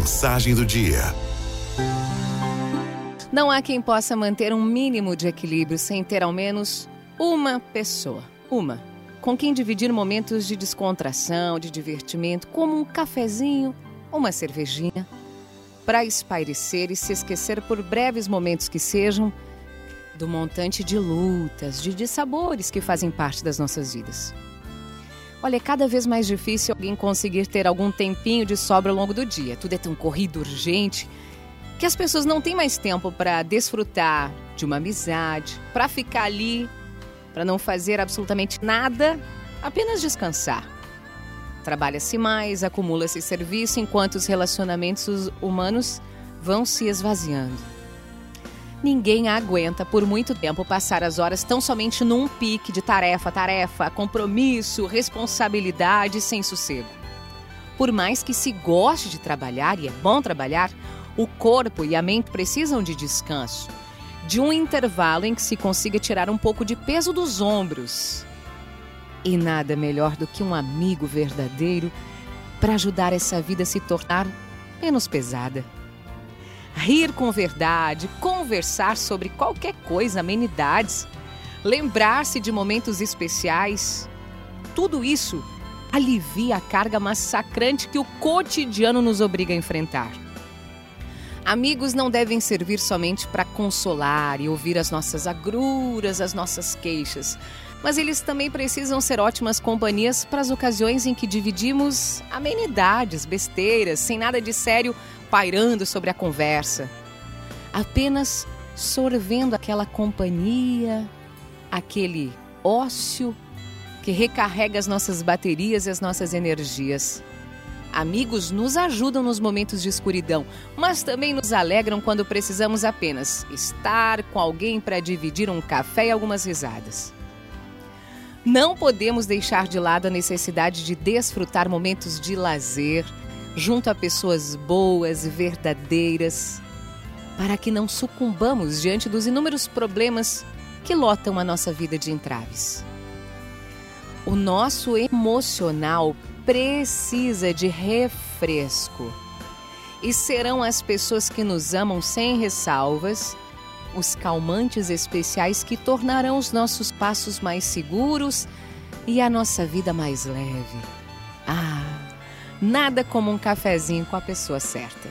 Mensagem do dia. Não há quem possa manter um mínimo de equilíbrio sem ter ao menos uma pessoa. Uma. Com quem dividir momentos de descontração, de divertimento, como um cafezinho, uma cervejinha, para espairecer e se esquecer por breves momentos que sejam do montante de lutas, de dissabores que fazem parte das nossas vidas. Olha, é cada vez mais difícil alguém conseguir ter algum tempinho de sobra ao longo do dia. Tudo é tão corrido, urgente, que as pessoas não têm mais tempo para desfrutar de uma amizade, para ficar ali, para não fazer absolutamente nada, apenas descansar. Trabalha-se mais, acumula-se serviço enquanto os relacionamentos humanos vão se esvaziando. Ninguém aguenta por muito tempo passar as horas tão somente num pique de tarefa, tarefa, compromisso, responsabilidade sem sossego. Por mais que se goste de trabalhar, e é bom trabalhar, o corpo e a mente precisam de descanso, de um intervalo em que se consiga tirar um pouco de peso dos ombros. E nada melhor do que um amigo verdadeiro para ajudar essa vida a se tornar menos pesada rir com verdade, conversar sobre qualquer coisa, amenidades, lembrar-se de momentos especiais. Tudo isso alivia a carga massacrante que o cotidiano nos obriga a enfrentar. Amigos não devem servir somente para consolar e ouvir as nossas agruras, as nossas queixas, mas eles também precisam ser ótimas companhias para as ocasiões em que dividimos amenidades, besteiras, sem nada de sério pairando sobre a conversa. Apenas sorvendo aquela companhia, aquele ócio que recarrega as nossas baterias e as nossas energias. Amigos nos ajudam nos momentos de escuridão, mas também nos alegram quando precisamos apenas estar com alguém para dividir um café e algumas risadas. Não podemos deixar de lado a necessidade de desfrutar momentos de lazer junto a pessoas boas e verdadeiras, para que não sucumbamos diante dos inúmeros problemas que lotam a nossa vida de entraves. O nosso emocional precisa de refresco. E serão as pessoas que nos amam sem ressalvas os calmantes especiais que tornarão os nossos passos mais seguros e a nossa vida mais leve. Ah, nada como um cafezinho com a pessoa certa.